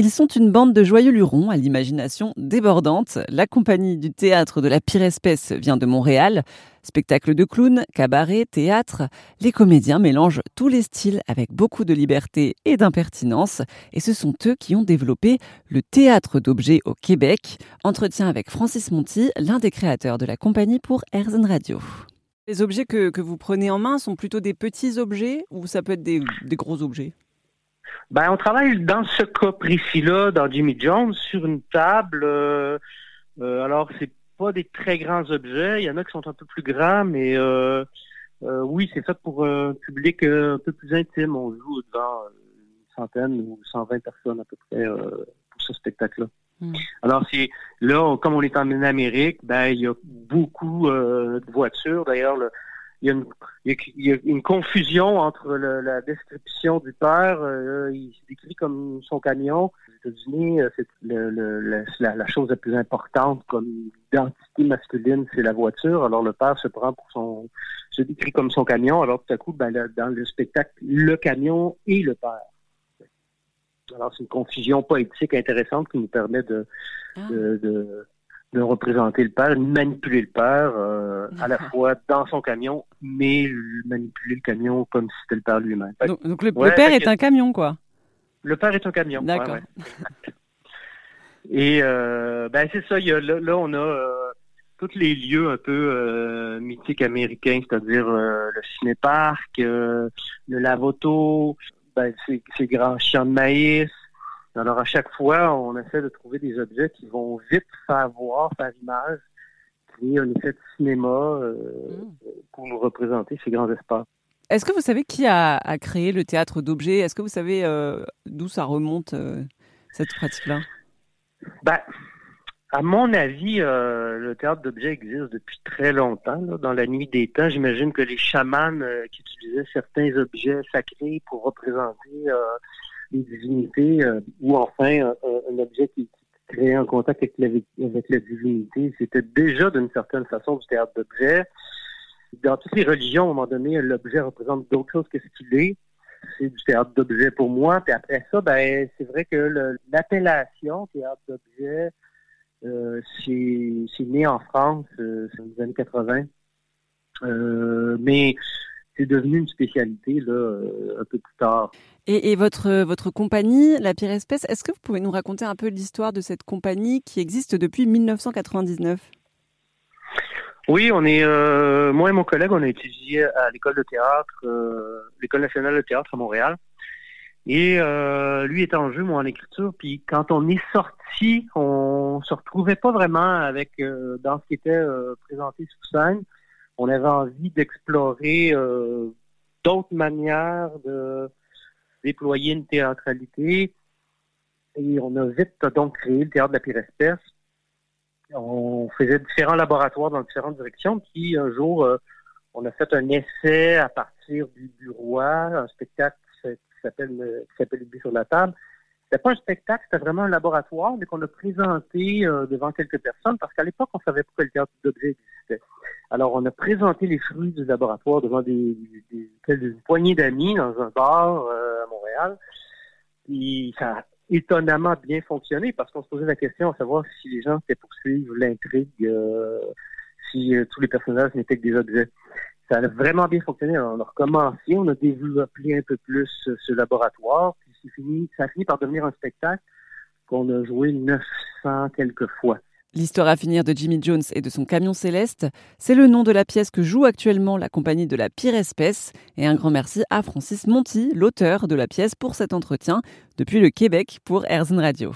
Ils sont une bande de joyeux lurons à l'imagination débordante. La compagnie du théâtre de la pire espèce vient de Montréal. Spectacle de clowns, cabaret, théâtre, les comédiens mélangent tous les styles avec beaucoup de liberté et d'impertinence et ce sont eux qui ont développé le théâtre d'objets au Québec. Entretien avec Francis Monti, l'un des créateurs de la compagnie pour Airzen Radio. Les objets que, vous prenez en main sont plutôt des petits objets ou ça peut être des gros objets? Ben, on travaille dans ce cas précis-là, dans Jimmy Jones, sur une table. Euh, euh, alors, c'est pas des très grands objets. Il y en a qui sont un peu plus grands, mais euh, oui, c'est fait pour un public un peu plus intime. On joue devant une centaine ou 120 personnes à peu près pour ce spectacle-là. Hmm. Alors, c'est là, comme on est en Amérique, ben il y a beaucoup de voitures. D'ailleurs, le, il y, a une, il y a une confusion entre le, la description du père. Euh, il se décrit comme son camion. Aux États-Unis, euh, c'est le, le, la, la, chose la plus importante comme identité masculine, c'est la voiture. Alors le père se prend pour son, se décrit comme son camion. Alors tout à coup, ben, dans le spectacle, le camion et le père. Alors c'est une confusion poétique intéressante qui nous permet de, ah. de, de de représenter le père, de manipuler le père euh, à la fois dans son camion, mais manipuler le camion comme si c'était le père lui-même. Donc, le, père est un camion, quoi. Le père est un camion. D'accord. Et euh, ben c'est ça. Il y a, là, on a euh, tous les lieux un peu mythiques américains, c'est-à-dire le cinéparc, le lavoto, ben, ces, ces grands champs de maïs, alors, à chaque fois, on essaie de trouver des objets qui vont vite faire voir, faire image, un effet de cinéma euh, mm. pour nous représenter ces grands espaces. Est-ce que vous savez qui a, créé le théâtre d'objets? Est-ce que vous savez euh, d'où ça remonte, euh, cette pratique-là? Ben, À mon avis, le théâtre d'objets existe depuis très longtemps. Dans la nuit des temps, j'imagine que les chamans qui utilisaient certains objets sacrés pour représenter des divinités ou enfin un, objet qui, un contact avec la, divinité. C'était déjà d'une certaine façon du théâtre d'objet. Dans toutes les religions, à un moment donné, l'objet représente d'autres choses que ce qu'il est. C'est du théâtre d'objet pour moi. Puis après ça, ben c'est vrai que l'appellation théâtre d'objet, euh, c'est né en France, euh, dans les années 80. Euh, mais c'est devenu une spécialité là, euh, un peu plus tard. Et, votre, votre compagnie, La Pire Espèce, est-ce que vous pouvez nous raconter un peu l'histoire de cette compagnie qui existe depuis 1999 oui, on est euh, moi et mon collègue, on a étudié à l'école de théâtre, euh, l'école nationale de théâtre à Montréal. Et lui était en jeu, moi en écriture. Puis quand on est sorti, on se retrouvait pas vraiment avec dans ce qui était présenté sous scène on avait envie d'explorer euh, d'autres manières de déployer une théâtralité. Et on a vite donc créé le théâtre de la pire espèce. On faisait différents laboratoires dans différentes directions. Puis un jour, euh, on a fait un essai à partir du, roi, un spectacle qui s'appelle Le sur la table. C'était pas un spectacle, c'était vraiment un laboratoire, mais qu'on a présenté euh, devant quelques personnes, parce qu'à l'époque, on savait pas que le théâtre d'objets existait. Alors, on a présenté les fruits du laboratoire devant des, des, des, poignées d'amis dans un bar euh, à Montréal. Et ça a étonnamment bien fonctionné parce qu'on se posait la question à savoir si les gens étaient poursuivre l'intrigue, euh, si tous les personnages n'étaient que des objets. Ça a vraiment bien fonctionné. On a recommencé, on a développé un peu plus ce laboratoire fini, ça a fini par devenir un spectacle qu'on a joué 900 quelques fois. L'histoire à finir de Jimmy Jones et de son camion céleste, c'est le nom de la pièce que joue actuellement la compagnie de la pire espèce. Et un grand merci à Francis Monti, l'auteur de la pièce, pour cet entretien depuis le Québec pour Airzen Radio.